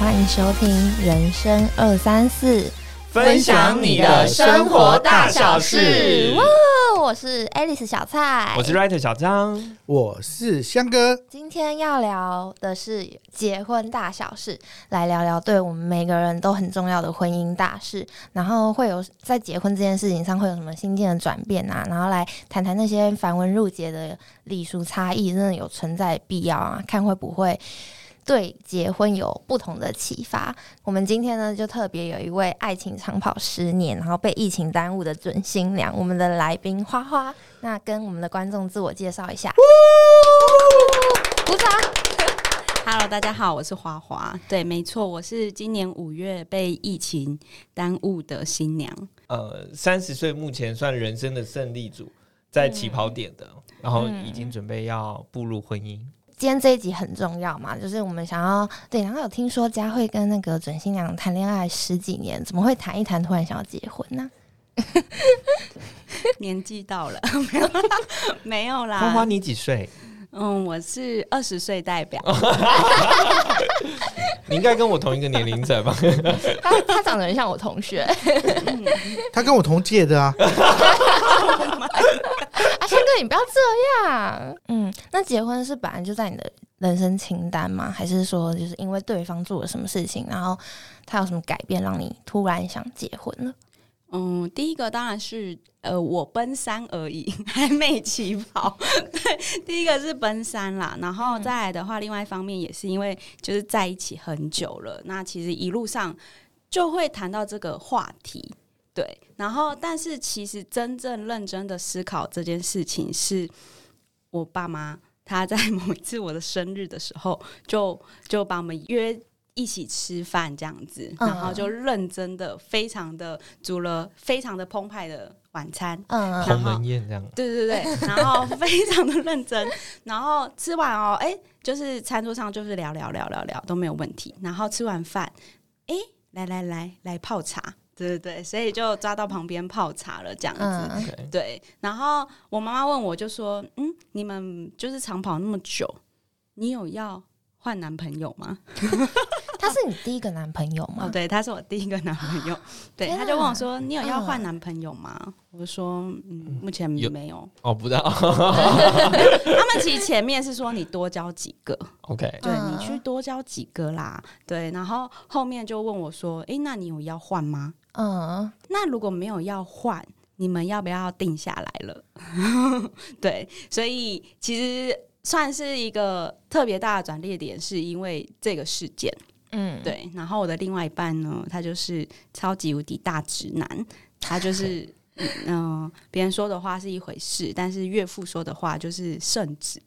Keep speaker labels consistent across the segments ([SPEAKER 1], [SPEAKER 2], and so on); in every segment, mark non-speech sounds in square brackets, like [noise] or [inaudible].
[SPEAKER 1] 欢迎收听《人生二三四》，
[SPEAKER 2] 分享你的生活大小事。
[SPEAKER 1] 哇，我是 Alice 小蔡，
[SPEAKER 2] 我是 Writer 小张，
[SPEAKER 3] 我是香哥。
[SPEAKER 1] 今天要聊的是结婚大小事，来聊聊对我们每个人都很重要的婚姻大事。然后会有在结婚这件事情上会有什么心境的转变啊？然后来谈谈那些繁文缛节的礼俗差异，真的有存在必要啊？看会不会。对结婚有不同的启发。我们今天呢，就特别有一位爱情长跑十年，然后被疫情耽误的准新娘，我们的来宾花花。那跟我们的观众自我介绍一下。鼓掌。
[SPEAKER 4] Hello，大家好，我是花花。[laughs] 对，没错，我是今年五月被疫情耽误的新娘。
[SPEAKER 2] 呃，三十岁目前算人生的胜利组，在起跑点的，然后已经准备要步入婚姻。
[SPEAKER 1] 今天这一集很重要嘛，就是我们想要对，然后有听说佳慧跟那个准新娘谈恋爱十几年，怎么会谈一谈突然想要结婚呢？[laughs]
[SPEAKER 4] 年纪到了，没 [laughs] 有没有啦。
[SPEAKER 2] 花花，你几岁？
[SPEAKER 4] 嗯，我是二十岁代表。[laughs]
[SPEAKER 2] 你应该跟我同一个年龄层吧？
[SPEAKER 1] 他他长得很像我同学，
[SPEAKER 3] 他跟我同届的啊。[laughs]
[SPEAKER 1] 阿轩哥，你不要这样。嗯，那结婚是本来就在你的人生清单吗？还是说，就是因为对方做了什么事情，然后他有什么改变，让你突然想结婚了？
[SPEAKER 4] 嗯，第一个当然是呃，我奔三而已，[laughs] 还没起跑。对，第一个是奔三啦，然后再来的话，另外一方面也是因为就是在一起很久了，那其实一路上就会谈到这个话题。对，然后但是其实真正认真的思考这件事情，是我爸妈他在某一次我的生日的时候，就就把我们约。一起吃饭这样子，然后就认真的、非常的煮了非常的澎湃的晚餐，
[SPEAKER 2] 嗯，鸿门宴这样。
[SPEAKER 4] 对对对，然后 [laughs] 非常的认真，然后吃完哦，哎，就是餐桌上就是聊聊聊聊聊都没有问题。然后吃完饭，哎，来来来来泡茶，对对对，所以就抓到旁边泡茶了这样子。对，然后我妈妈问我就说：“嗯，你们就是长跑那么久，你有要换男朋友吗？” [laughs]
[SPEAKER 1] 他是你第一个男朋友吗？
[SPEAKER 4] 哦，对，他是我第一个男朋友。[laughs] 对，他就问我说：“你有要换男朋友吗？”我说：“嗯，目前没有。”
[SPEAKER 2] 哦，不知道。[laughs]
[SPEAKER 4] 他们其实前面是说你多交几个
[SPEAKER 2] ，OK，
[SPEAKER 4] 对你去多交几个啦。对，然后后面就问我说：“哎，那你有要换吗？”嗯，那如果没有要换，你们要不要定下来了？[laughs] 对，所以其实算是一个特别大的转捩点，是因为这个事件。嗯，对。然后我的另外一半呢，他就是超级无敌大直男，他就是 [laughs] 嗯，别人说的话是一回事，但是岳父说的话就是圣旨。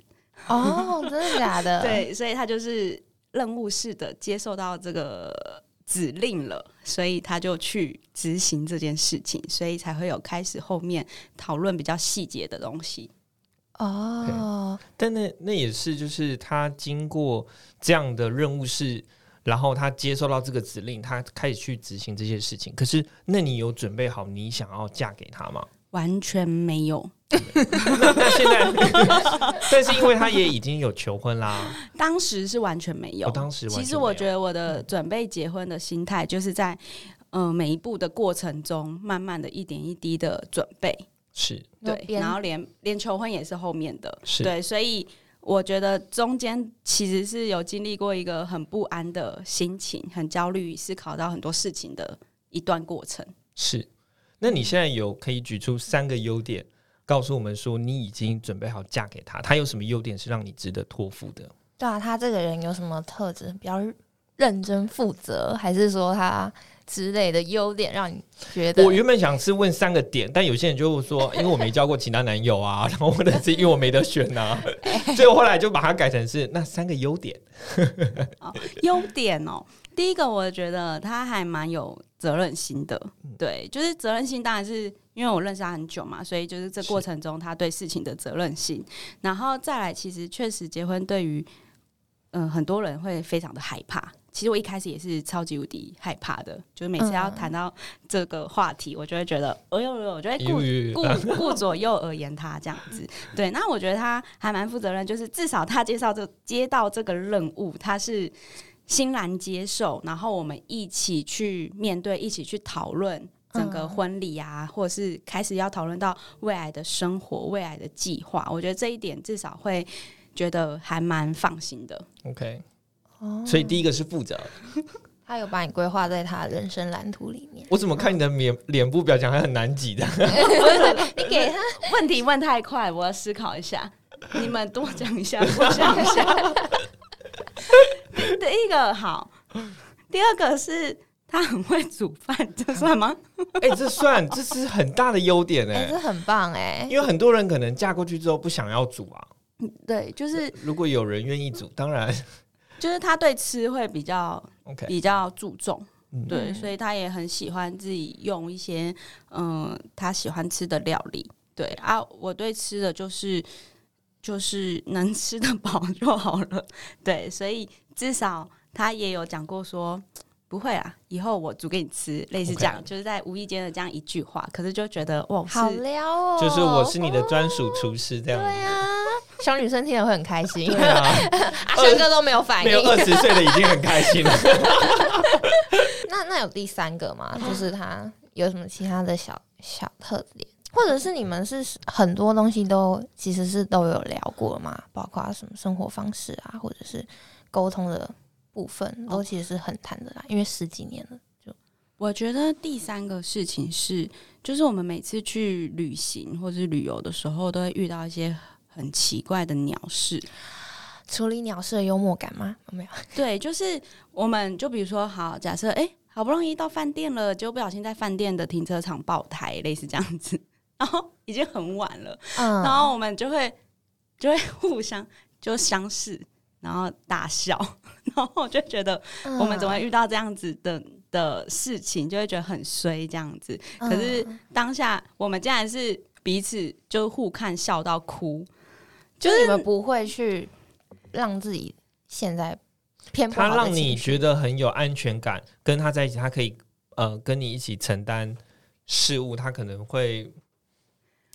[SPEAKER 1] 哦，真的假的？[laughs]
[SPEAKER 4] 对，所以他就是任务式的接受到这个指令了，所以他就去执行这件事情，所以才会有开始后面讨论比较细节的东西。
[SPEAKER 2] 哦，但那那也是，就是他经过这样的任务是。然后他接受到这个指令，他开始去执行这些事情。可是，那你有准备好你想要嫁给他吗？
[SPEAKER 4] 完全没有。
[SPEAKER 2] 那现在，但是因为他也已经有求婚啦。[laughs]
[SPEAKER 4] 当时是完全没有。
[SPEAKER 2] 当时
[SPEAKER 4] 其实我觉得我的准备结婚的心态，就是在嗯每一步的过程中，慢慢的一点一滴的准备。
[SPEAKER 2] 是
[SPEAKER 4] 对，然后连连求婚也是后面的。是对，所以。我觉得中间其实是有经历过一个很不安的心情，很焦虑，思考到很多事情的一段过程。
[SPEAKER 2] 是，那你现在有可以举出三个优点，告诉我们说你已经准备好嫁给他，他有什么优点是让你值得托付的？
[SPEAKER 1] 对啊，他这个人有什么特质？比较认真负责，还是说他？之类的优点让你觉得，
[SPEAKER 2] 我原本想是问三个点，但有些人就说，因为我没交过其他男友啊，然后或者是因为我没得选呐，[laughs] 所以我后来就把它改成是那三个优点。
[SPEAKER 4] 优点哦，第一个我觉得他还蛮有责任心的，对，就是责任心当然是因为我认识他很久嘛，所以就是这过程中他对事情的责任心，然后再来，其实确实结婚对于嗯很多人会非常的害怕。其实我一开始也是超级无敌害怕的，就是每次要谈到这个话题，我就会觉得，哎呦呦，我就会顾顾顾左右而言他这样子。对，那我觉得他还蛮负责任，就是至少他介绍这接到这个任务，他是欣然接受，然后我们一起去面对，一起去讨论整个婚礼啊，或者是开始要讨论到未来的生活、未来的计划。我觉得这一点至少会觉得还蛮放心的。
[SPEAKER 2] OK，
[SPEAKER 1] 哦
[SPEAKER 2] 所以第一个是负责。
[SPEAKER 1] 他有把你规划在他的人生蓝图里面。
[SPEAKER 2] 我怎么看你的脸脸部表情还很难挤的？[laughs]
[SPEAKER 1] 你给他
[SPEAKER 4] 问题问太快，我要思考一下。你们多讲一下，我想一下。[laughs] 第一个好，第二个是他很会煮饭，这算吗？
[SPEAKER 2] 哎、这算这是很大的优点哎、
[SPEAKER 1] 哎、这很棒哎、
[SPEAKER 2] 因为很多人可能嫁过去之后不想要煮啊。
[SPEAKER 4] 对，就是
[SPEAKER 2] 如果有人愿意煮，当然
[SPEAKER 4] 就是他对吃会比较
[SPEAKER 2] OK。
[SPEAKER 4] 比较注重，
[SPEAKER 2] 嗯
[SPEAKER 4] 对，
[SPEAKER 1] 嗯
[SPEAKER 4] 所以他也很喜欢自己用一些嗯他喜欢吃的料理。对啊，我对吃的就是就是能吃得饱就好了。对，所以至少他也有讲过说。不会啊，以后我煮给你吃，类似这样就是在无意间的这样一句话，可是就觉得哇，
[SPEAKER 1] 好撩哦！
[SPEAKER 2] 就是我是你的专属厨师这样子。
[SPEAKER 1] 对啊，小女生听了会很开心。阿轩哥都没有反应
[SPEAKER 2] 没有。二十岁的已经很开心了。[laughs]
[SPEAKER 1] 那那有第三个吗？就是他有什么其他的小小特点，或者是你们是很多东西都其实是都有聊过吗？包括什么生活方式啊，或者是沟通的部分，都其实是很谈得来。因为十几年了，
[SPEAKER 4] 我觉得第三个事情是，就是我们每次去旅行或者是旅游的时候，都会遇到一些很奇怪的鸟事。
[SPEAKER 1] 处理鸟事的幽默感吗？有没有？[laughs]
[SPEAKER 4] 对，就是我们就比如说，好，假设哎、诶好不容易到饭店了，结果不小心在饭店的停车场爆胎，类似这样子，然后已经很晚了，
[SPEAKER 1] 嗯
[SPEAKER 4] 然后我们就会就会互相就相视，然后大笑，[laughs] 然后我就觉得我们怎么会遇到这样子的的事情，就会觉得很衰这样子。
[SPEAKER 1] 嗯
[SPEAKER 4] 可是当下我们竟然是彼此就互看笑到哭，
[SPEAKER 1] 就是你们不会去让自己现在偏不好的
[SPEAKER 2] 他让你
[SPEAKER 1] 情绪。
[SPEAKER 2] 觉得很有安全感，跟他在一起，他可以呃跟你一起承担事物，他可能会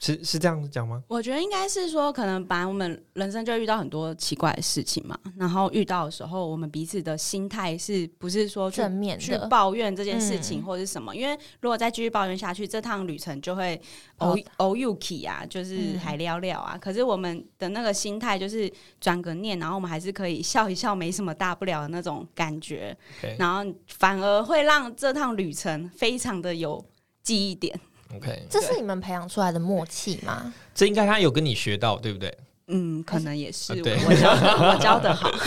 [SPEAKER 2] 是是这样讲吗？
[SPEAKER 4] 我觉得应该是说，可能本来我们人生就遇到很多奇怪的事情嘛，然后遇到的时候，我们彼此的心态是不是说去
[SPEAKER 1] 正面
[SPEAKER 4] 去，抱怨这件事情
[SPEAKER 1] 嗯
[SPEAKER 4] 或者是什么？因为如果再继续抱怨下去，这趟旅程就会
[SPEAKER 1] 跑
[SPEAKER 4] 偶偶 u k 啊，就是
[SPEAKER 1] 嗯
[SPEAKER 4] 还聊聊啊。可是我们的那个心态就是转个念，然后我们还是可以笑一笑，没什么大不了的那种感觉然后反而会让这趟旅程非常的有记忆点。
[SPEAKER 2] OK，
[SPEAKER 1] 这是你们培养出来的默契吗？
[SPEAKER 2] 这应该他有跟你学到，对不对？
[SPEAKER 4] 嗯，可能也是我
[SPEAKER 2] 啊对
[SPEAKER 4] 我教的 [laughs] 我教的好。[laughs]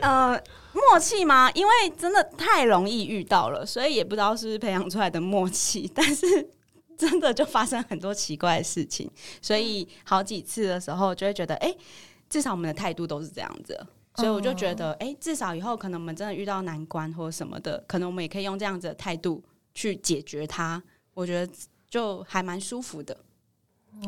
[SPEAKER 4] 呃，默契吗？因为真的太容易遇到了，所以也不知道是不是培养出来的默契，但是真的就发生很多奇怪的事情，所以好几次的时候就会觉得，哎、至少我们的态度都是这样子。所以我就觉得，哎、至少以后可能我们真的遇到难关或者什么的，可能我们也可以用这样子的态度去解决它。我觉得就还蛮舒服的。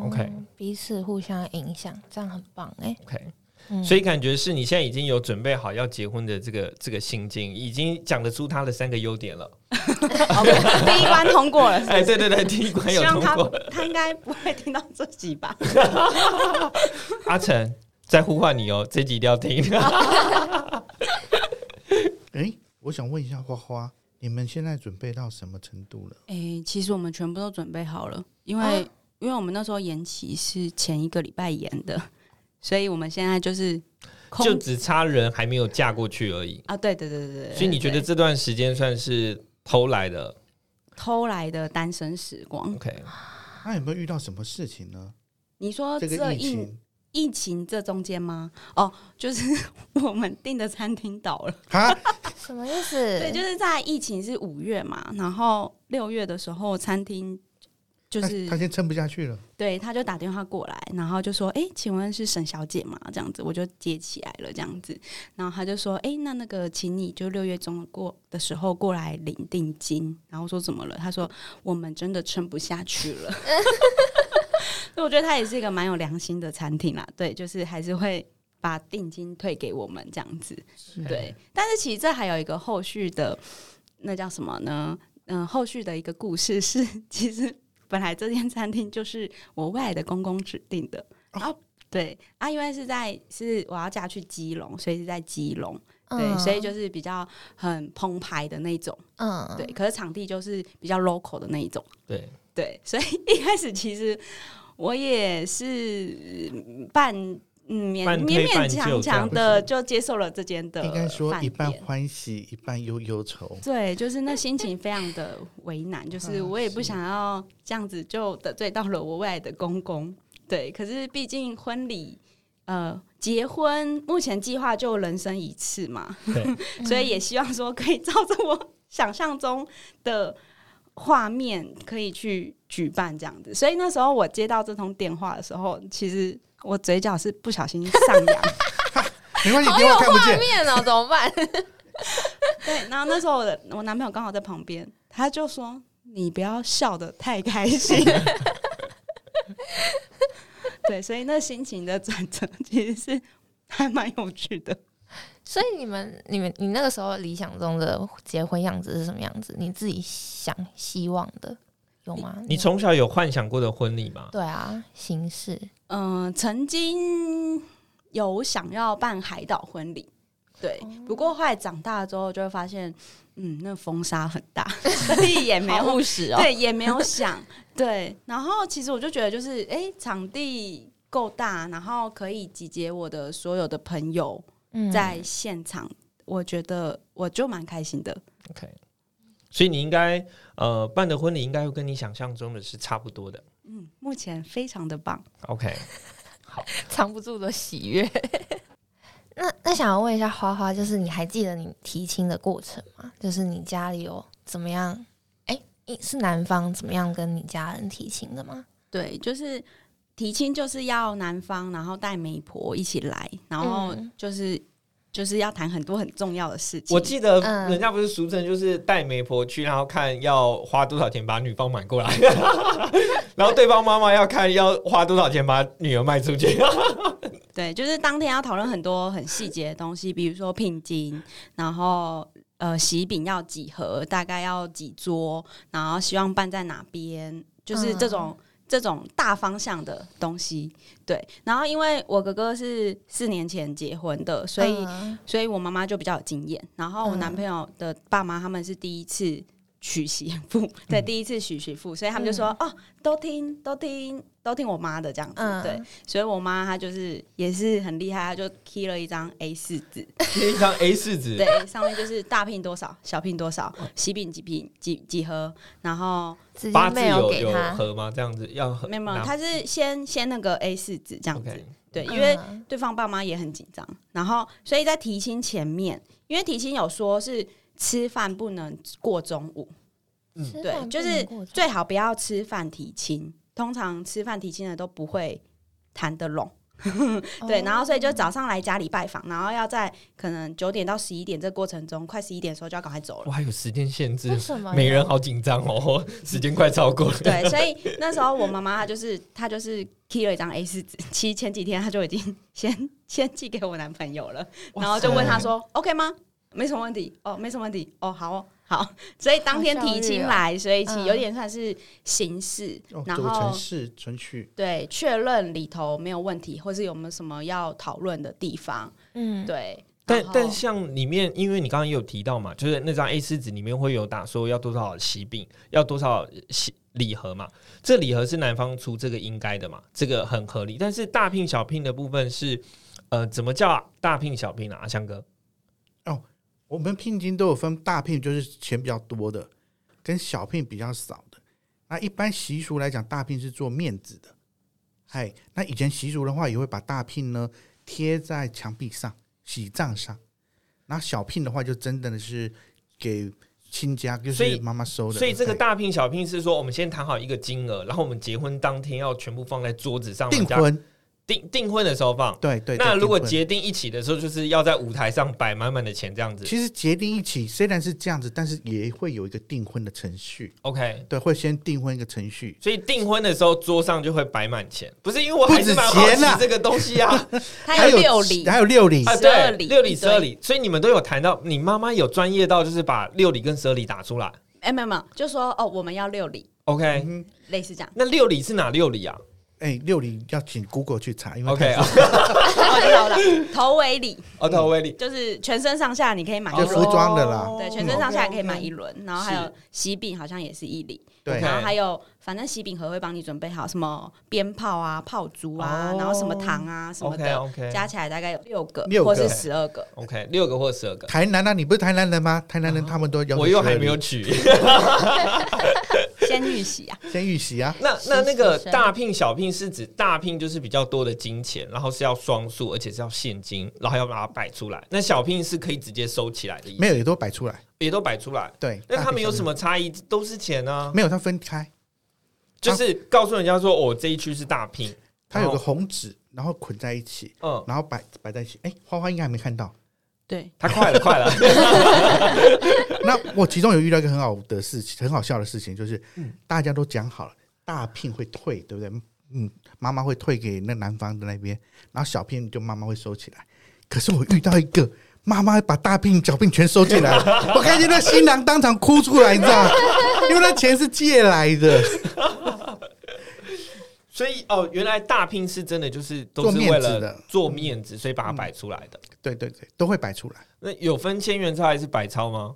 [SPEAKER 2] OK
[SPEAKER 1] 哦彼此互相影响，这样很棒哎、
[SPEAKER 2] OK，
[SPEAKER 1] 嗯
[SPEAKER 2] 所以感觉是你现在已经有准备好要结婚的这个这个心境，已经讲得出他的三个优点了。
[SPEAKER 4] OK，第一关通过了是不是
[SPEAKER 2] 哎，对对对，第一关有
[SPEAKER 4] 希望他
[SPEAKER 2] 通过。
[SPEAKER 4] 他应该不会听到这集吧？[laughs]
[SPEAKER 2] 阿成在呼唤你哦，这集一定要听。[laughs] [laughs]
[SPEAKER 3] 哎，我想问一下花花，你们现在准备到什么程度了？
[SPEAKER 4] 哎、其实我们全部都准备好了，因为、
[SPEAKER 1] 啊
[SPEAKER 4] 因为我们那时候延期是前一个礼拜延的，[laughs] 所以我们现在就是
[SPEAKER 2] 就只差人还没有嫁过去而已。
[SPEAKER 4] 啊，对对对对对，
[SPEAKER 2] 所以你觉得
[SPEAKER 4] 对
[SPEAKER 2] 这段时间算是偷来的
[SPEAKER 4] 偷来的单身时光
[SPEAKER 2] ？？OK，
[SPEAKER 3] 那有没有遇到什么事情呢？
[SPEAKER 4] 你说
[SPEAKER 3] 这
[SPEAKER 4] 这一
[SPEAKER 3] 个疫情
[SPEAKER 4] 这中间吗？哦，就是 [laughs] 我们订的餐厅倒了。[laughs]
[SPEAKER 3] 哈，
[SPEAKER 1] 什么意思？
[SPEAKER 4] 对，就是在疫情是五月嘛，然后六月的时候，餐厅就是
[SPEAKER 3] 他他先撑不下去了。
[SPEAKER 4] 对，他就打电话过来，然后就说：“哎、请问是沈小姐吗？”这样子，我就接起来了，这样子。然后他就说：“哎、那那个，请你就六月中过的时候过来领定金。”然后说怎么了？他说：“我们真的撑不下去了。” [laughs] [laughs] 所以我觉得它也是一个蛮有良心的餐厅啦。对，就是还是会把定金退给我们这样子。对，但是其实这还有一个后续的，那叫什么呢？嗯、后续的一个故事是，[laughs] 其实本来这间餐厅就是我未来的公公指定的，然后对啊，因为是在是我要嫁去基隆，所以是在基隆，对，所以就是比较很澎湃的那种，嗯，对。可是场地就是比较 local 的那一种，
[SPEAKER 2] 对
[SPEAKER 4] 对。所以一开始其实我也是半。嗯，勉勉勉强强的就接受了这间的，
[SPEAKER 3] 应该说一半欢喜一半忧忧愁。
[SPEAKER 4] 对，就是那心情非常的为难，[laughs] 就是我也不想要这样子就得罪到了我未来的公公。对，可是毕竟婚礼，呃，结婚目前计划就人生一次嘛，[laughs] 所以也希望说可以照着我想象中的画面可以去举办这样子。所以那时候我接到这通电话的时候，其实。我嘴角是不小心上扬，[laughs]
[SPEAKER 3] 没关系，
[SPEAKER 1] 好有画面哦，怎么办？[laughs]
[SPEAKER 4] 对，然后那时候我的我男朋友刚好在旁边，他就说：“你不要笑的太开心。[laughs] ”对，所以那心情的转折其实是还蛮有趣的。
[SPEAKER 1] 所以你们、你们、你那个时候理想中的结婚样子是什么样子？你自己想希望的？有吗？
[SPEAKER 2] 你从小有幻想过的婚礼吗？
[SPEAKER 1] 对啊，形式。
[SPEAKER 4] 嗯，曾经有想要办海岛婚礼，对。不过后来长大之后，就会发现，嗯，那风沙很大，[laughs] 所以也没有
[SPEAKER 1] 务实哦。
[SPEAKER 4] 对，也没有想。对。然后其实我就觉得，就是哎，场地够大，然后可以集结我的所有的朋友在现场，我觉得我就蛮开心的。
[SPEAKER 2] OK。所以你应该呃办的婚礼应该会跟你想象中的是差不多的。
[SPEAKER 4] 嗯，目前非常的棒。
[SPEAKER 2] OK，好，[laughs]
[SPEAKER 1] 藏不住的喜悦。[laughs] 那那想要问一下花花，就是你还记得你提亲的过程吗？就是你家里有怎么样？哎，是男方怎么样跟你家人提亲的吗？
[SPEAKER 4] 对，就是提亲就是要男方然后带媒婆一起来，然后就是。就是要谈很多很重要的事情。
[SPEAKER 2] 我记得人家不是俗称就是带媒婆去，然后看要花多少钱把女方买过来，[laughs] 然后对方妈妈要看要花多少钱把女儿卖出去。[laughs]
[SPEAKER 4] 对，就是当天要讨论很多很细节的东西，比如说聘金，然后呃喜饼要几盒，大概要几桌，然后希望办在哪边，就是这种。这种大方向的东西，对。然后，因为我哥哥是四年前结婚的，所以，所以我妈妈就比较有经验。然后，我男朋友的爸妈他们是第一次娶媳妇，对，第一次娶媳妇，所以他们就说：“哦，都听，都听。”都听我妈的这样子，对，所以我妈她就是也是很厉害，她就 key 了一张 A 四纸，
[SPEAKER 2] 一张 A 四纸，
[SPEAKER 4] 对，上面就是大聘多少，小聘多少，喜饼几瓶几几盒，然后
[SPEAKER 2] 八字有有盒吗？这样子要
[SPEAKER 4] 没有没有，他是先先那个 A 四纸这样子，对，因为对方爸妈也很紧张，然后所以在提亲前面，因为提亲有说是吃饭不能过中午，
[SPEAKER 1] 嗯，
[SPEAKER 4] 对，就是最好不要吃饭提亲。通常吃饭提亲的都不会谈得拢，[laughs] 对，然后所以就早上来家里拜访，然后要在可能九点到十一点这过程中，快十一点的时候就要赶快走了。
[SPEAKER 2] 我还有时间限制，
[SPEAKER 1] 为什么？
[SPEAKER 2] 每人好紧张哦，[laughs] 时间快超过了。
[SPEAKER 4] 对，所以那时候我妈妈她就是她就是 key 了一张 A 四纸，其实前几天她就已经先 [laughs] 先寄给我男朋友了，然后就问他说 OK 吗？没什么问题哦，没什么问题哦，好。好，所以当天提亲来，所以其有点算是形式，然后
[SPEAKER 3] 程序程序
[SPEAKER 4] 对确认里头没有问题，或是有没有什么要讨论的地方，嗯，对。
[SPEAKER 2] 但但像里面，因为你刚刚也有提到嘛，就是那张 A 四纸里面会有打说要多少喜饼，要多少喜礼盒嘛，这礼盒是男方出，这个应该的嘛，这个很合理。但是大聘小聘的部分是，呃，怎么叫大聘小聘啊？阿香哥。
[SPEAKER 3] 我们聘金都有分大聘，就是钱比较多的，跟小聘比较少的。那一般习俗来讲，大聘是做面子的。嗨，那以前习俗的话，也会把大聘呢贴在墙壁上、喜帐上。那小聘的话，就真的是给亲家，就是妈妈收的。
[SPEAKER 2] 所以这个大聘、小聘是说，我们先谈好一个金额，然后我们结婚当天要全部放在桌子上
[SPEAKER 3] 订婚。
[SPEAKER 2] 订订婚的时候放，
[SPEAKER 3] 对对。
[SPEAKER 2] 那如果结订一起的时候，就是要在舞台上摆满满的钱这样子。
[SPEAKER 3] 其实结订一起虽然是这样子，但是也会有一个订婚的程序。
[SPEAKER 2] OK，
[SPEAKER 3] 对，会先订婚一个程序。
[SPEAKER 2] 所以订婚的时候桌上就会摆满钱，不是因为我还是蛮好奇这个东西啊。[laughs]
[SPEAKER 4] 还有六礼，
[SPEAKER 3] 还有六礼，
[SPEAKER 4] 十二礼，
[SPEAKER 2] 六礼十二礼。所以你们都有谈到，你妈妈有专业到就是把六礼跟十二礼打出来。
[SPEAKER 4] 哎，没有没有，就说哦，我们要六礼。
[SPEAKER 2] OK，
[SPEAKER 4] 类似这样。
[SPEAKER 2] 那六礼是哪六礼啊？
[SPEAKER 3] 哎，六礼要请 Google 去查，因为
[SPEAKER 2] OK 啊，
[SPEAKER 4] 好了，头尾礼
[SPEAKER 2] 哦，头尾礼
[SPEAKER 4] 就是全身上下你可以买一
[SPEAKER 3] 就，服装的啦，
[SPEAKER 4] 对，全身上下可以买一轮，然后还有
[SPEAKER 2] 是。
[SPEAKER 4] 喜饼好像也是一礼，
[SPEAKER 3] 对。
[SPEAKER 4] 然后还有反正喜饼盒会帮你准备好什么鞭炮啊、炮竹啊，
[SPEAKER 2] 哦。
[SPEAKER 4] 然后什么糖啊什么的
[SPEAKER 2] ，OK。
[SPEAKER 4] 加起来大概有六个
[SPEAKER 3] 六个。
[SPEAKER 4] 或是十二个。
[SPEAKER 2] OK 六个或十二个，
[SPEAKER 3] 台南啊，你不是台南人吗？台南人他们都有
[SPEAKER 2] 我又还没有
[SPEAKER 3] 12
[SPEAKER 2] 取。
[SPEAKER 4] 先预习啊，
[SPEAKER 3] 先预习啊，
[SPEAKER 2] 那那那个大聘小聘是指大聘就是比较多的金钱，然后是要双数，而且是要现金，然后要把它摆出来。那小聘是可以直接收起来的意思，
[SPEAKER 3] 没有也都摆出来。
[SPEAKER 2] 也都摆出来。
[SPEAKER 3] 对，
[SPEAKER 2] 那他们有什么差异？都是钱啊，
[SPEAKER 3] 没有，它分开，
[SPEAKER 2] 就是告诉人家说，哦，这一区是大聘，
[SPEAKER 3] 它有个红纸，然后捆在一起，
[SPEAKER 2] 嗯，
[SPEAKER 3] 然后摆摆在一起。哎，花花应该还没看到。
[SPEAKER 4] 对，
[SPEAKER 2] 他快了，快了，[laughs]
[SPEAKER 3] 那我其中有遇到一个很好的事情，很好笑的事情，就是
[SPEAKER 2] 嗯
[SPEAKER 3] 大家都讲好了，大聘会退，对不对？嗯，妈妈会退给那男方的那边，然后小聘就妈妈会收起来。可是我遇到一个妈妈把大聘、小聘全收进来了，[laughs] 我看见那新郎当场哭出来，你知道吗？因为那钱是借来的，
[SPEAKER 2] 所以哦，原来大聘是真的就是都
[SPEAKER 3] 做
[SPEAKER 2] 是为了
[SPEAKER 3] 面子的
[SPEAKER 2] 做面子，所以把它摆出来的。
[SPEAKER 3] 对对对，都会摆出来。
[SPEAKER 2] 那有分千元钞还是百钞吗？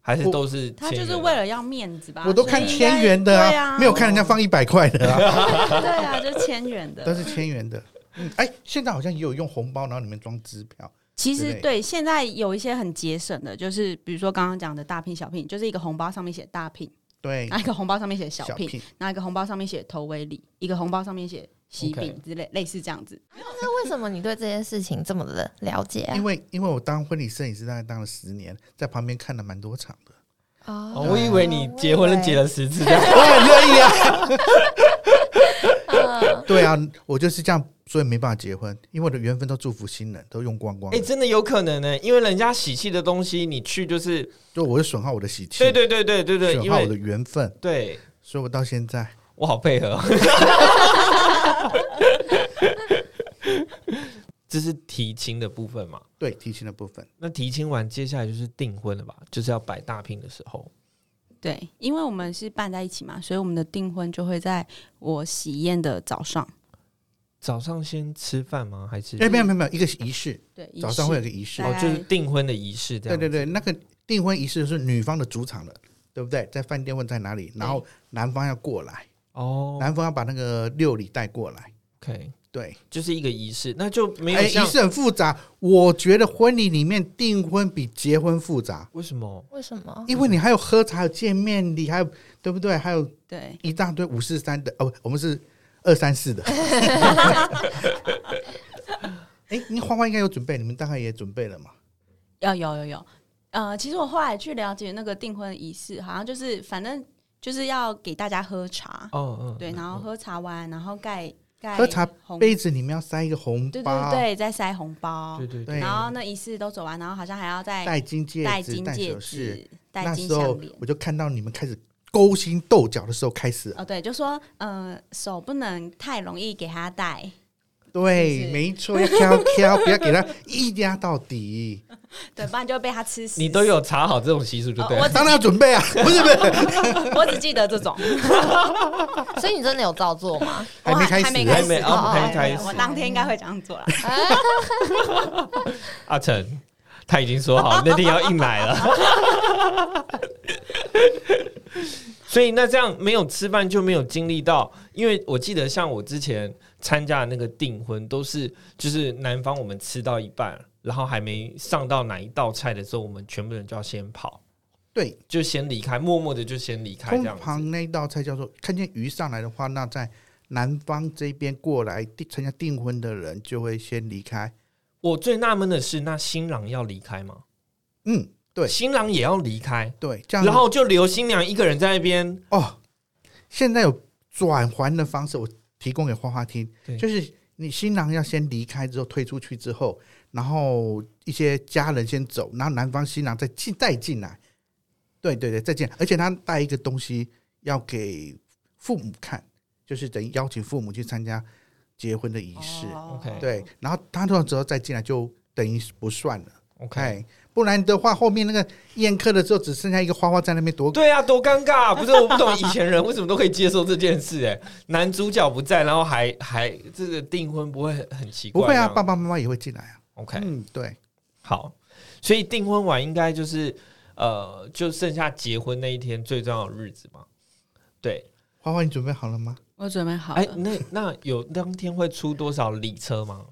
[SPEAKER 2] 还是都是
[SPEAKER 4] 他？就是为了要面子吧？
[SPEAKER 3] 我都看千元的
[SPEAKER 4] 对啊，
[SPEAKER 3] 没有看人家放一百块的啊，[laughs]
[SPEAKER 4] 对啊，就千元的
[SPEAKER 3] 都。是千元的。嗯，哎，现在好像也有用红包，然后里面装支票。
[SPEAKER 4] 其实对，现在有一些很节省的，就是比如说刚刚讲的大聘小聘，就是一个红包上面写大聘，
[SPEAKER 3] 对
[SPEAKER 4] 拿，一个红包上面写小聘，
[SPEAKER 3] 聘
[SPEAKER 4] 然后一个红包上面写头尾礼，一个红包上面写喜饼之类，类似这样子。
[SPEAKER 1] 那为什么你对这件事情这么的了解啊
[SPEAKER 3] 因？为因为我当婚礼摄影师大概当了十年，在旁边看了蛮多场的，
[SPEAKER 2] 哦，
[SPEAKER 1] 哦
[SPEAKER 2] 我以为你结婚了结了十次。[laughs]
[SPEAKER 3] 我很乐意啊。
[SPEAKER 1] 嗯 [laughs]
[SPEAKER 3] 对啊，我就是这样，所以没办法结婚，因为我的缘分都祝福新人，都用光光
[SPEAKER 2] 哎、
[SPEAKER 3] 了，
[SPEAKER 2] 真的有可能呢、因为人家喜气的东西，你去就是，
[SPEAKER 3] 就我会损耗我的喜气，
[SPEAKER 2] 对对对对对对，因
[SPEAKER 3] 损耗我的缘分，
[SPEAKER 2] 对
[SPEAKER 3] 所以我到现在
[SPEAKER 2] 我好配合。[laughs] 这是提亲的部分嘛？
[SPEAKER 3] 对提亲的部分，
[SPEAKER 2] 那提亲完，接下来就是订婚了吧？就是要摆大聘的时候。
[SPEAKER 4] 对，因为我们是办在一起嘛，所以我们的订婚就会在我喜宴的早上。
[SPEAKER 2] 早上先吃饭吗？还是
[SPEAKER 3] 哎，没有没有没有，一个仪式，
[SPEAKER 4] 对，
[SPEAKER 3] 早上会有
[SPEAKER 4] 仪
[SPEAKER 3] 个仪式，
[SPEAKER 2] 哦，就是订婚的仪式这样？
[SPEAKER 3] 对对对，那个订婚仪式是女方的主场了，对不对？在饭店问在哪里，然后男方要过来，
[SPEAKER 2] 哦
[SPEAKER 3] 男方要把那个六礼带过来
[SPEAKER 2] ，，OK，
[SPEAKER 3] 对，
[SPEAKER 2] 就是一个仪式，那就没有
[SPEAKER 3] 哎，
[SPEAKER 2] 像、
[SPEAKER 3] 仪式很复杂，我觉得婚礼里面订婚比结婚复杂，
[SPEAKER 2] 为什么？
[SPEAKER 1] 为什么？
[SPEAKER 3] 因为你还有喝茶、还有见面礼，还有对不对？还有
[SPEAKER 4] 对，
[SPEAKER 3] 一大堆五四三的哦，我们是二三四的。[laughs] 哎，你花花应该有准备，你们大概也准备了嘛？
[SPEAKER 4] 要有有有。呃，其实我后来去了解那个订婚仪式，好像就是反正就是要给大家喝茶，
[SPEAKER 2] 哦嗯，
[SPEAKER 4] 对，然后喝茶完，然后盖盖
[SPEAKER 3] 喝茶，杯子里面要塞一个红包，
[SPEAKER 4] 对对，再塞红包。
[SPEAKER 2] 对，对
[SPEAKER 3] 对。
[SPEAKER 4] 然后那仪式都走完，然后好像还要再
[SPEAKER 3] 戴金戒指、戴
[SPEAKER 4] 金戒
[SPEAKER 3] 首饰。
[SPEAKER 4] 指、戴金
[SPEAKER 3] 时候
[SPEAKER 4] 项链。
[SPEAKER 3] 我就看到你们开始勾心斗角的时候开始，
[SPEAKER 4] 哦，对，就说呃，手不能太容易给他戴，
[SPEAKER 3] 对，
[SPEAKER 4] 是
[SPEAKER 3] 没错，要挑 [laughs] 挑，不要给他一压到底。[laughs]
[SPEAKER 4] 对，不然就会被他吃死。
[SPEAKER 2] 你都有查好这种习俗就对了。
[SPEAKER 4] 哦我
[SPEAKER 3] 当然要准备啊，不是不是，[laughs]
[SPEAKER 4] 我只记得这种，
[SPEAKER 1] 所以你真的有照做吗？
[SPEAKER 3] 还没开始
[SPEAKER 4] 还没
[SPEAKER 2] 还没
[SPEAKER 4] 始，
[SPEAKER 2] 哦还没开始
[SPEAKER 4] 我当天应该会这样做了。
[SPEAKER 2] 阿成他已经说好那天要硬来了，所以那这样没有吃饭就没有经历到，因为我记得像我之前参加的那个订婚，都是就是男方我们吃到一半，然后还没上到哪一道菜的时候，我们全部人就要先跑，
[SPEAKER 3] 对，
[SPEAKER 2] 就先离开，默默的就先离开这
[SPEAKER 3] 通
[SPEAKER 2] 样子。
[SPEAKER 3] 常那一道菜叫做看见鱼上来的话，那在男方这边过来订参加订婚的人就会先离开。
[SPEAKER 2] 我最纳闷的是，那新郎要离开吗？
[SPEAKER 3] 嗯，对
[SPEAKER 2] 新郎也要离开，
[SPEAKER 3] 对，这样
[SPEAKER 2] 然后就留新娘一个人在那边。
[SPEAKER 3] 哦，现在有转还的方式，我提供给花花听，就是你新郎要先离开之后退出去之后，然后一些家人先走，然后男方新郎再进再进来，对对对，再进来，而且他带一个东西要给父母看，就是等于邀请父母去参加结婚的仪式，
[SPEAKER 4] 哦。
[SPEAKER 2] OK
[SPEAKER 3] 对，然后他通常之后再进来就等于不算了。
[SPEAKER 2] OK，
[SPEAKER 3] 哎，不然的话，后面那个宴客的时候只剩下一个花花在那边，多
[SPEAKER 2] 对啊，多尴尬！不是我不懂以前人为什么都可以接受这件事，哎，男主角不在，然后还还这个订婚不会很很奇怪？
[SPEAKER 3] 不会啊，爸爸妈妈也会进来啊。
[SPEAKER 2] OK，
[SPEAKER 3] 嗯，对，
[SPEAKER 2] 好，所以订婚晚应该就是呃，就剩下结婚那一天最重要的日子嘛。对，
[SPEAKER 3] 花花，你准备好了吗？
[SPEAKER 4] 我准备好
[SPEAKER 2] 哎、
[SPEAKER 4] 了，
[SPEAKER 2] 那那有当天会出多少礼车吗？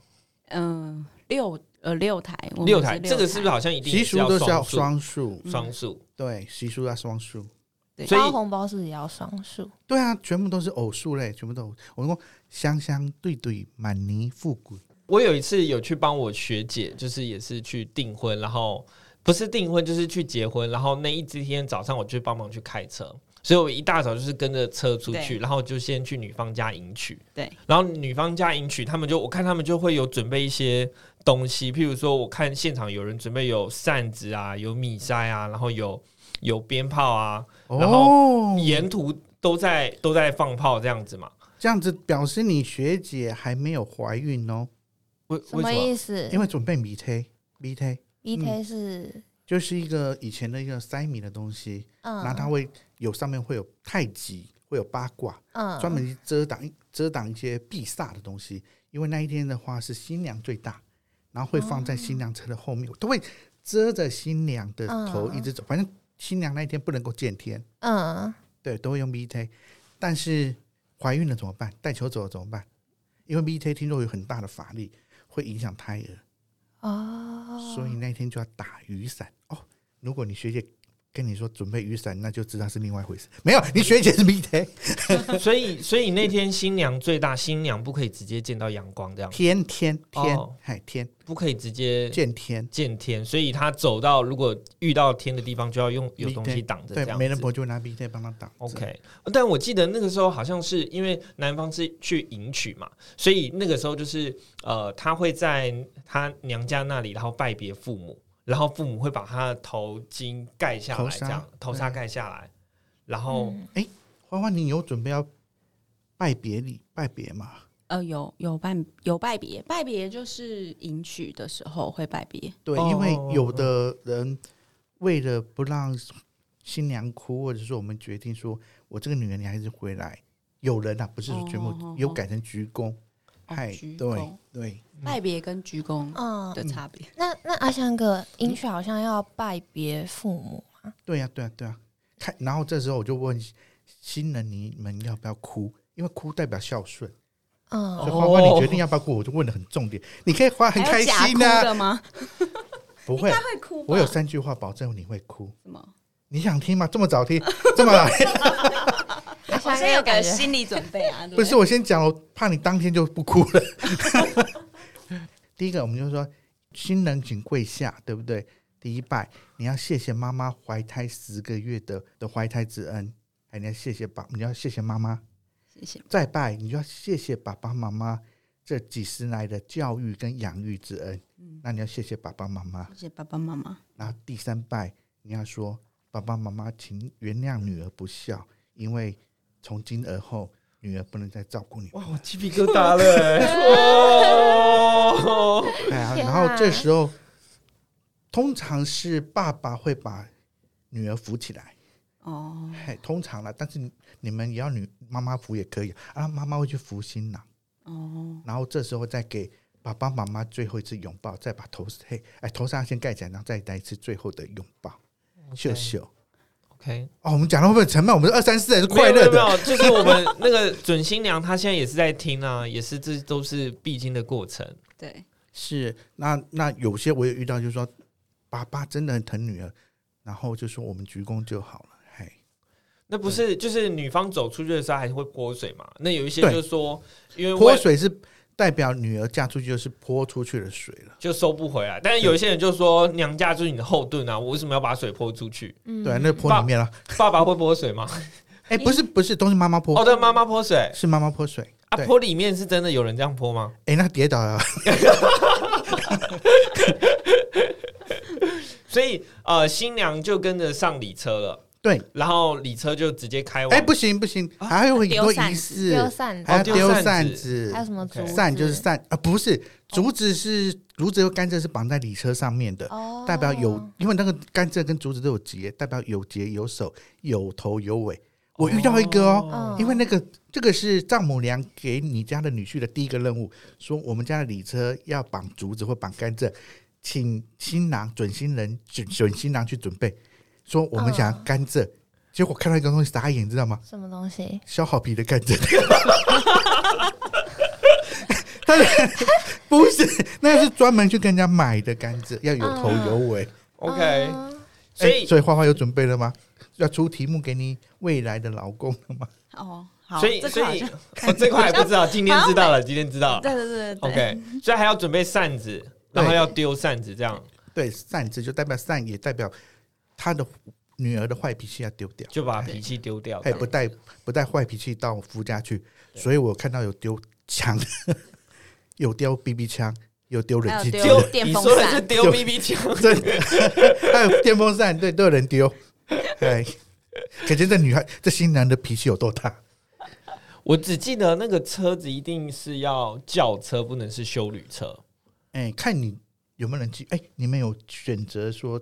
[SPEAKER 4] 嗯，六呃六台，
[SPEAKER 2] 六台，这个是不是好像一定
[SPEAKER 3] 习
[SPEAKER 2] 也
[SPEAKER 3] 俗都是要
[SPEAKER 2] 双数
[SPEAKER 3] 双数，对，习俗要双数。
[SPEAKER 4] 对
[SPEAKER 2] 所以
[SPEAKER 1] 包红包是不是也要双数？
[SPEAKER 3] 对啊，全部都是偶数嘞，全部都偶我们说香香对对，满泥富贵。
[SPEAKER 2] 我有一次有去帮我学姐，就是也是去订婚，然后不是订婚就是去结婚，然后那一天早上我就帮忙去开车，所以我一大早就是跟着车出去，然后就先去女方家迎娶，
[SPEAKER 4] 对，
[SPEAKER 2] 然后女方家迎娶，他们就我看他们就会有准备一些东西，譬如说我看现场有人准备有扇子啊，有米筛啊，然后有有鞭炮啊，然
[SPEAKER 3] 后，
[SPEAKER 2] 沿途都在都在放炮这样子嘛。
[SPEAKER 3] 这样子表示你学姐还没有怀孕哦，
[SPEAKER 2] 为
[SPEAKER 1] 什么意思？
[SPEAKER 3] 因为准备米胎，米胎
[SPEAKER 1] 米胎是？
[SPEAKER 3] 就是一个以前的一个塞米的东西，
[SPEAKER 1] 嗯，
[SPEAKER 3] 然后它会有上面会有太极，会有八卦，
[SPEAKER 1] 嗯。
[SPEAKER 3] 专门遮挡遮挡一些避煞的东西。因为那一天的话是新娘最大，然后会放在新娘车的后面，都会遮着新娘的头
[SPEAKER 1] 嗯
[SPEAKER 3] 一直走。反正新娘那一天不能够见天，
[SPEAKER 1] 嗯
[SPEAKER 3] 对，都会用 B T。但是怀孕了怎么办？带球走了怎么办？因为 B T 听说有很大的法力，会影响胎儿，
[SPEAKER 1] 哦，
[SPEAKER 3] 所以那天就要打雨伞哦。如果你学姐跟你说准备雨伞，那就知道是另外一回事。没有，你学姐是 B T，[laughs]
[SPEAKER 2] 所以，所以那天新娘最大，新娘不可以直接见到阳光，这样
[SPEAKER 3] 天天天
[SPEAKER 2] 哦，
[SPEAKER 3] 天
[SPEAKER 2] 不可以直接
[SPEAKER 3] 见天。
[SPEAKER 2] 见天，所以她走到如果遇到天的地方，就要用有东西挡着，这
[SPEAKER 3] 对，
[SPEAKER 2] 样子。
[SPEAKER 3] 媒人婆就拿 B T 帮他挡。
[SPEAKER 2] OK，但我记得那个时候好像是因为男方是去迎娶嘛，所以那个时候就是呃，他会在他娘家那里，然后拜别父母，然后父母会把他的头巾盖下来，这样头纱盖下来，然后
[SPEAKER 1] 嗯。
[SPEAKER 3] 欢欢，你有准备要拜别礼拜别吗？
[SPEAKER 4] 呃有有拜有拜别，拜别就是迎娶的时候会拜别，
[SPEAKER 3] 对，
[SPEAKER 2] 哦
[SPEAKER 3] 因为有的人为了不让新娘哭，或者说我们决定说我这个女人你还是回来，有人啊，不是全部有改成鞠躬，嗨，
[SPEAKER 4] 鞠
[SPEAKER 3] 对对，
[SPEAKER 4] 拜别跟鞠躬
[SPEAKER 1] 嗯，
[SPEAKER 4] 的差别。
[SPEAKER 1] 那那阿香哥迎娶好像要拜别父母啊？
[SPEAKER 3] 对呀、对呀、对呀、看，然后这时候我就问新人你们要不要哭？因为哭代表孝顺，
[SPEAKER 1] 嗯
[SPEAKER 3] 所以花花你决定要不要哭，我就问的很重点。你可以花很开心啊，
[SPEAKER 4] 的吗？[laughs]
[SPEAKER 3] 不会，
[SPEAKER 4] 他会哭？
[SPEAKER 3] 我有三句话保证你会哭。
[SPEAKER 4] 什么？
[SPEAKER 3] 你想听吗？这么早听，这么早听？[laughs] [laughs]
[SPEAKER 1] 阿香
[SPEAKER 4] 我先有
[SPEAKER 1] 感觉
[SPEAKER 4] 心理准备啊，[laughs]
[SPEAKER 3] 不是，我先讲，我怕你当天就不哭了。[laughs] 第一个，我们就说新人请跪下，对不对？第一拜，你要谢谢妈妈怀胎十个月的的怀胎之恩，还你要谢谢爸，你要谢谢妈妈。
[SPEAKER 4] 谢谢。
[SPEAKER 3] 再拜，你就要谢谢爸爸妈妈这几十来的教育跟养育之恩。那你要谢谢爸爸妈妈。
[SPEAKER 4] 谢谢爸爸妈妈。
[SPEAKER 3] 然后第三拜，你要说爸爸妈妈，请原谅女儿不孝，因为从今而后，女儿不能再照顾你。
[SPEAKER 2] 哇，我鸡皮疙瘩了欸，哦，
[SPEAKER 3] 哎呀，[laughs]
[SPEAKER 1] 天
[SPEAKER 3] 然后这
[SPEAKER 1] 啊
[SPEAKER 3] 时候，通常是爸爸会把女儿扶起来，
[SPEAKER 4] 哦，
[SPEAKER 3] 嘿，通常了，但是你们也要女妈妈扶也可以。啊，妈妈会去扶新郎，
[SPEAKER 4] 哦，
[SPEAKER 3] 然后这时候再给爸爸妈妈最后一次拥抱，再把头嘿，哎，头纱先盖起来，然后再来一次最后的拥抱，秀秀。
[SPEAKER 2] OK，
[SPEAKER 3] 哦，我们讲的会不会很沉闷？我们二三四还是快乐的，
[SPEAKER 2] 没有没有，就是我们那个准新娘，她现在也是在听啊，也是这都是必经的过程。
[SPEAKER 4] 对，
[SPEAKER 3] 是那那有些我也遇到，就是说爸爸真的很疼女儿，然后就说我们鞠躬就好了，嘿。
[SPEAKER 2] 那不是就是女方走出去的时候还是会泼水嘛？那有一些就是说，因为
[SPEAKER 3] 泼水是代表女儿嫁出去就是泼出去的水了，
[SPEAKER 2] 就收不回来，但是有一些人就说娘家就是你的后盾啊，我为什么要把水泼出去？
[SPEAKER 1] 嗯
[SPEAKER 3] 对，那泼里面了。
[SPEAKER 2] 爸爸会泼水吗？
[SPEAKER 3] 哎，不是不是，都是妈妈泼
[SPEAKER 2] 哦，，对，妈妈泼水
[SPEAKER 3] 是妈妈泼水。
[SPEAKER 2] 啊，泼里面是真的有人这样泼吗？
[SPEAKER 3] 哎，那跌倒了，[laughs]
[SPEAKER 2] 所以呃，新娘就跟着上礼车了。
[SPEAKER 3] 对，
[SPEAKER 2] 然后礼车就直接开完。
[SPEAKER 3] 哎，不行不行，还有很多仪式，
[SPEAKER 1] 丢扇子，
[SPEAKER 3] 还要丢
[SPEAKER 2] 扇
[SPEAKER 3] 扇
[SPEAKER 2] 子。
[SPEAKER 1] 还有什么竹？
[SPEAKER 3] 扇就是扇啊，不是竹子是竹子和甘蔗是绑在礼车上面的，
[SPEAKER 1] 哦，
[SPEAKER 3] 代表有，因为那个甘蔗跟竹子都有节，代表有节有手有头有尾。我遇到一个哦，
[SPEAKER 1] 嗯。
[SPEAKER 3] 因为那个这个是丈母娘给你家的女婿的第一个任务，说我们家的礼车要绑竹子或绑甘蔗，请新郎准新人准准新郎去准备，说我们想要甘蔗，结果看到一个东西傻眼，你知道吗？
[SPEAKER 1] 什么东西？
[SPEAKER 3] 削好皮的甘蔗。[laughs] [laughs] 不是，那是专门去跟人家买的甘蔗，要有头有尾。
[SPEAKER 2] OK，
[SPEAKER 1] 嗯
[SPEAKER 2] 所以
[SPEAKER 3] 哎所以花花有准备了吗？要出题目给你未来的老公了吗？
[SPEAKER 4] 哦，好，
[SPEAKER 2] 所以所以我 [laughs] 这块还不知道，今天知道了，今天知道了。
[SPEAKER 4] 对对对对
[SPEAKER 2] OK，所以还要准备扇子，然后要丢扇子，这样
[SPEAKER 3] 对，扇子就代表扇，也代表他的女儿的坏脾气要丢掉，
[SPEAKER 2] 就把脾气丢掉。
[SPEAKER 3] 还不带不带坏脾气到夫家去。所以我看到有丢枪，[laughs] 有丢 BB 枪，有丢人气机
[SPEAKER 4] 还有
[SPEAKER 3] 的，
[SPEAKER 2] 你
[SPEAKER 4] 电风扇，
[SPEAKER 2] 说的是丢 BB 枪，[laughs]
[SPEAKER 3] 对，[laughs] 还有电风扇，对，都有人丢。哎，可见这女孩这新娘的脾气有多大？
[SPEAKER 2] 我只记得那个车子一定是要轿车，不能是修旅车。
[SPEAKER 3] 哎，看你有没有人记？哎，你们有选择说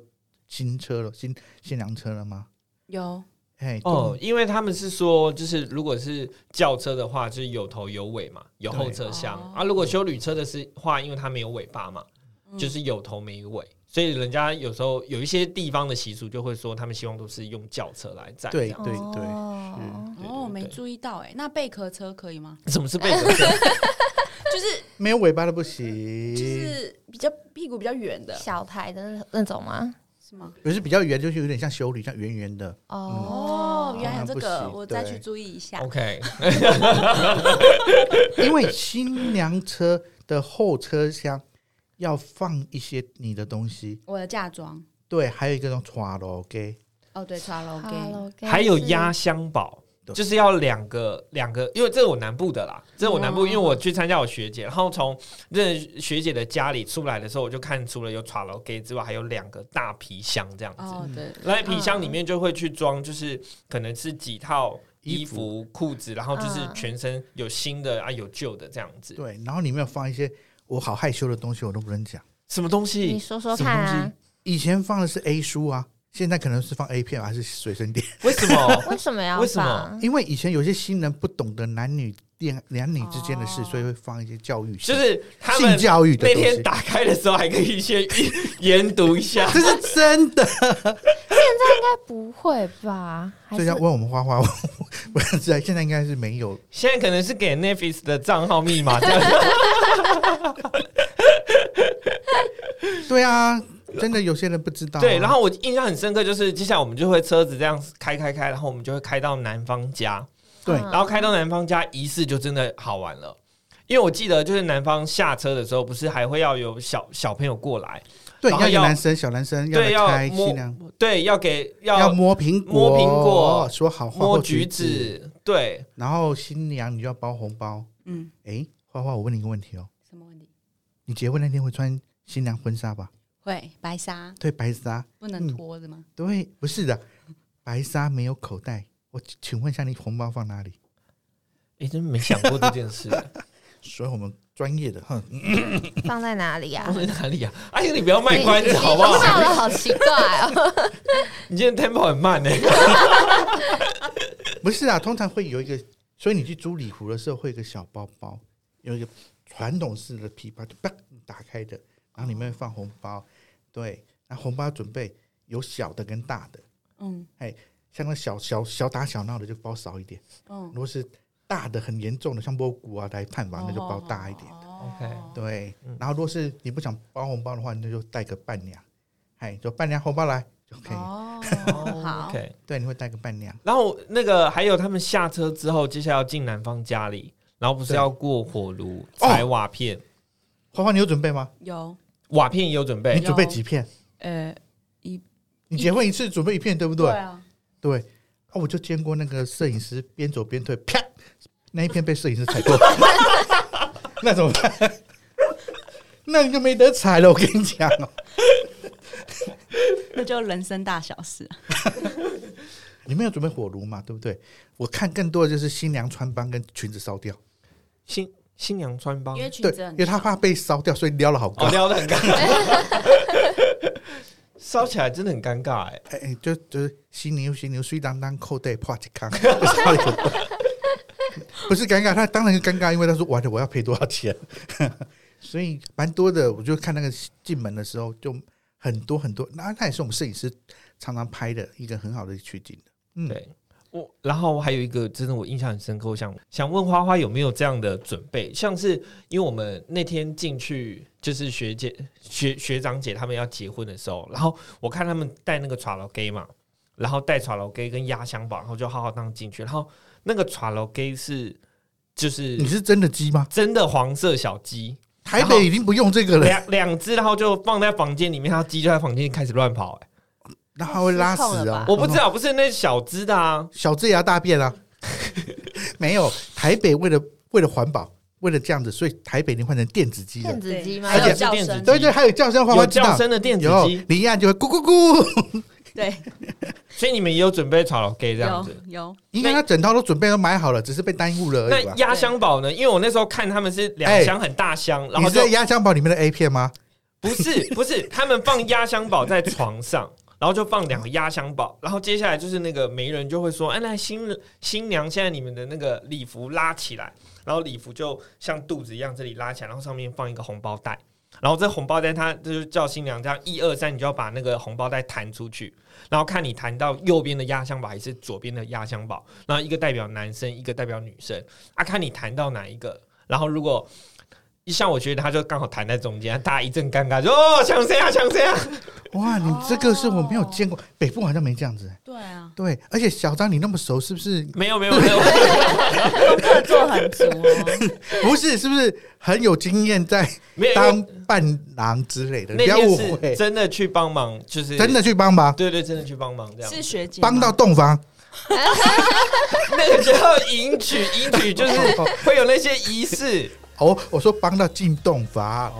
[SPEAKER 3] 新车了，新新娘车了吗？
[SPEAKER 4] 有
[SPEAKER 3] 哎，
[SPEAKER 2] 哦，因为他们是说，就是如果是轿车的话，就是有头有尾嘛，有后车厢
[SPEAKER 4] 哦
[SPEAKER 2] 啊。如果修旅车的是话，因为它没有尾巴嘛，就是有头没尾，所以人家有时候有一些地方的习俗就会说，他们希望都是用轿车来载。
[SPEAKER 3] 对对对，
[SPEAKER 1] 哦
[SPEAKER 2] 对
[SPEAKER 4] 哦，没注意到哎，那贝壳车可以吗？
[SPEAKER 2] 什么是贝壳车？[laughs]
[SPEAKER 4] 就是
[SPEAKER 3] 没有尾巴的不行，
[SPEAKER 4] 就是比较屁股比较圆的，
[SPEAKER 1] 小台的那种吗？
[SPEAKER 4] 是吗？
[SPEAKER 3] 有是比较圆，就是有点像修理，像圆圆的。
[SPEAKER 4] 哦，原来有这个，我再去注意一下。
[SPEAKER 2] OK，[laughs]
[SPEAKER 3] 因为新娘车的后车厢要放一些你的东西，
[SPEAKER 4] 我的嫁妆，
[SPEAKER 3] 对，还有一个种刷楼给，
[SPEAKER 4] 哦对，穿楼给
[SPEAKER 1] ，Hello，
[SPEAKER 2] 还有
[SPEAKER 1] 是
[SPEAKER 2] 压箱宝。
[SPEAKER 3] 对
[SPEAKER 2] 就是要两个两个，因为这是我南部的啦，这是我南部，
[SPEAKER 4] 哦
[SPEAKER 2] 因为我去参加我学姐，然后从那学姐的家里出来的时候，我就看除了有茶楼给之外，还有两个大皮箱这样子。
[SPEAKER 4] 哦对，
[SPEAKER 2] 那皮箱里面就会去装，就是可能是几套衣
[SPEAKER 3] 衣
[SPEAKER 2] 服、裤子，然后就是
[SPEAKER 1] 嗯
[SPEAKER 2] 全身有新的啊，有旧的这样子。
[SPEAKER 3] 对，然后里面有放一些我好害羞的东西，我都不能讲。
[SPEAKER 2] 什么东西
[SPEAKER 1] 你
[SPEAKER 2] 西？
[SPEAKER 1] 说说
[SPEAKER 2] 什么东
[SPEAKER 1] 看？
[SPEAKER 3] 以前放的是 A 书啊，现在可能是放 A 片还是随身碟，[laughs]
[SPEAKER 2] 为什么？[laughs]
[SPEAKER 1] 为什么呀
[SPEAKER 2] 为什么？
[SPEAKER 3] 因为以前有些新人不懂得男女恋男女之间的事，
[SPEAKER 4] 哦
[SPEAKER 3] 所以会放一些教育性，
[SPEAKER 2] 就是他们
[SPEAKER 3] 性教育的
[SPEAKER 2] 那
[SPEAKER 3] 东西。
[SPEAKER 2] 天打开的时候，还可以先 [laughs] 研读一下。
[SPEAKER 3] 这是真的，
[SPEAKER 1] 应该不会吧？还
[SPEAKER 3] 所以要问我们花花，我我知道现在应该是没有。
[SPEAKER 2] 现在可能是给 Netflix 的账号密码这样。
[SPEAKER 3] 对啊，真的有些人不知道啊、
[SPEAKER 2] 对，然后我印象很深刻，就是接下来我们就会车子这样开开开，然后我们就会开到男方家，
[SPEAKER 3] 对。
[SPEAKER 1] 嗯。
[SPEAKER 2] 然后开到男方家，仪式就真的好玩了。因为我记得，就是男方下车的时候，不是还会要有小小朋友过来，
[SPEAKER 3] 对，
[SPEAKER 2] 然后要
[SPEAKER 3] 男生小男生
[SPEAKER 2] 对，要
[SPEAKER 3] 开
[SPEAKER 2] 摸
[SPEAKER 3] 新娘，
[SPEAKER 2] 对，要给
[SPEAKER 3] 要
[SPEAKER 2] 要
[SPEAKER 3] 摸苹果，
[SPEAKER 2] 摸苹果
[SPEAKER 3] 说好话
[SPEAKER 2] 摸橘
[SPEAKER 3] 子，
[SPEAKER 2] 子，对，
[SPEAKER 3] 然后新娘你就要包红包。
[SPEAKER 4] 嗯，
[SPEAKER 3] 诶，花花，我问你一个问题哦，
[SPEAKER 4] 什么问题？
[SPEAKER 3] 你结婚那天会穿新娘婚纱吧？
[SPEAKER 4] 会白纱
[SPEAKER 3] 对，白纱。
[SPEAKER 4] 不能脱的吗？
[SPEAKER 3] 对，不是的，白纱没有口袋。我请问一下，你红包放哪里？
[SPEAKER 2] 哎，真没想过这件事，[laughs]
[SPEAKER 3] 所以我们专业的，哼，
[SPEAKER 1] 放在哪里啊
[SPEAKER 2] 放？在哪里啊？哎呀，你不要卖关子好不好？
[SPEAKER 1] 笑的好奇怪哦。[laughs]
[SPEAKER 2] 你今天 tempo 很慢呢。[laughs]
[SPEAKER 3] 不是啊，通常会有一个，所以你去租礼服的时候会有一个小包包，有一个传统式的皮包，就啪打开的，然后里面放红包。对，那红包准备有小的跟大的，
[SPEAKER 4] 嗯哎
[SPEAKER 3] 像那小小小打小闹的就包少一点，
[SPEAKER 4] 嗯
[SPEAKER 3] 如，果是大的很严重的，像摸骨啊来探访，那就包大一点。
[SPEAKER 4] 哦
[SPEAKER 2] OK
[SPEAKER 3] 对
[SPEAKER 2] 嗯，
[SPEAKER 3] 然后如果是你不想包红包的话，那就带个伴娘，哎，就伴娘红包来就可以。
[SPEAKER 4] 哦，好
[SPEAKER 2] ，OK，[laughs]
[SPEAKER 3] 对，你会带个伴娘。
[SPEAKER 2] 然后那个还有他们下车之后，接下来要进男方家里，然后不是要过火炉、
[SPEAKER 3] 哦
[SPEAKER 2] 踩瓦片，
[SPEAKER 3] 花花，你有准备吗？
[SPEAKER 4] 有
[SPEAKER 2] 瓦片也有准备你。
[SPEAKER 3] 准备几片？
[SPEAKER 4] 呃，一
[SPEAKER 3] 你结婚一次准备一片，对不对？
[SPEAKER 4] 啊，
[SPEAKER 3] 对，啊，我就见过那个摄影师边走边退，啪，那一片被摄影师踩过，[laughs] 那怎么办？那你就没得踩了，我跟你讲哦。
[SPEAKER 4] 那就人生大小事。[laughs]
[SPEAKER 3] 你没有准备火炉嘛？对不对？我看更多的就是新娘穿帮跟裙子烧掉，
[SPEAKER 2] 新新娘穿帮
[SPEAKER 4] 因，为裙
[SPEAKER 3] 对，
[SPEAKER 4] 子很
[SPEAKER 3] 因为他怕被烧掉，所以撩了好高
[SPEAKER 2] 哦，。撩的很尴尬，[laughs] 烧起来真的很尴尬哎。
[SPEAKER 3] 哎哎，就就是犀牛犀牛虽当当扣带破一康，就烧了一个不是尴尬，他当然是尴尬，因为他说完了我要赔多少钱，[laughs] 所以蛮多的。我就看那个进门的时候就很多很多，那那也是我们摄影师常常拍的一个很好的取景的。嗯，
[SPEAKER 2] 对我，然后还有一个真的我印象很深刻，我想想问花花有没有这样的准备？像是因为我们那天进去，就是学姐、学学长姐他们要结婚的时候，然后我看他们带那个 t r a l gay 嘛，然后带 t r a l gay 跟压箱宝，然后就浩浩荡进去，然后那个 t r a l gay 是就是
[SPEAKER 3] 你是真的鸡吗？
[SPEAKER 2] 真的黄色小鸡，
[SPEAKER 3] 台北已经不用这个了，
[SPEAKER 2] 两两只，然后就放在房间里面，然后鸡就在房间开始乱跑、欸，
[SPEAKER 3] 那它会拉屎啊
[SPEAKER 4] 失控了吧！
[SPEAKER 2] 我不知道，不是那小只的啊，
[SPEAKER 3] 小只也要大便啊，[laughs] 没有。台北为了为了环保，为了这样子，所以台北已经换成电子鸡了
[SPEAKER 1] 电。子鸡吗？
[SPEAKER 4] 还有
[SPEAKER 2] 而且
[SPEAKER 4] 叫声，
[SPEAKER 3] 对对，还有叫声，花花
[SPEAKER 2] 有
[SPEAKER 3] 知道
[SPEAKER 2] 叫声的电子
[SPEAKER 3] 有
[SPEAKER 2] 鸡，
[SPEAKER 3] 你一按就会咕咕咕。
[SPEAKER 4] 对，[laughs]
[SPEAKER 2] 所以你们也有准备炒老 gay 这样
[SPEAKER 4] 有
[SPEAKER 2] 子。
[SPEAKER 4] 有，
[SPEAKER 3] 应该他整套都准备都买好了，只是被耽误了而已吧。
[SPEAKER 2] 那压箱宝呢？因为我那时候看他们是两箱很大箱，然后
[SPEAKER 3] 在压箱宝里面的 A 片吗？
[SPEAKER 2] 不是不是，他们放压箱宝在床上，然后就放两个压箱宝，然后接下来就是那个媒人就会说：“哎，那新新娘现在你们的那个礼服拉起来，然后礼服就像肚子一样这里拉起来，然后上面放一个红包袋。”然后这红包袋，他就叫新娘这样一二三，你就要把那个红包袋弹出去，然后看你弹到右边的压箱宝还是左边的压箱宝，然后一个代表男生，一个代表女生啊，看你弹到哪一个。然后如果像我觉得他就刚好弹在中间，大家一阵尴尬，就哦抢谁啊抢谁啊！
[SPEAKER 3] 哇，你这个是我没有见过，北部好像没这样子。
[SPEAKER 4] 对啊，
[SPEAKER 3] 对，而且小张你那么熟，是不是？
[SPEAKER 2] 没有没有没有，
[SPEAKER 4] 功课做很足哦。[laughs]
[SPEAKER 3] 不是，是不是很有经验在当伴郎之类的？你不要误会，
[SPEAKER 2] 真的去帮忙，就是
[SPEAKER 3] 真的去帮忙，
[SPEAKER 2] 对对，真的去帮忙这样。
[SPEAKER 4] 是学姐吗
[SPEAKER 3] 帮到洞房。[laughs]
[SPEAKER 2] 那个叫迎娶，迎娶就是会有那些仪式。
[SPEAKER 3] 哦，我说帮他进洞房，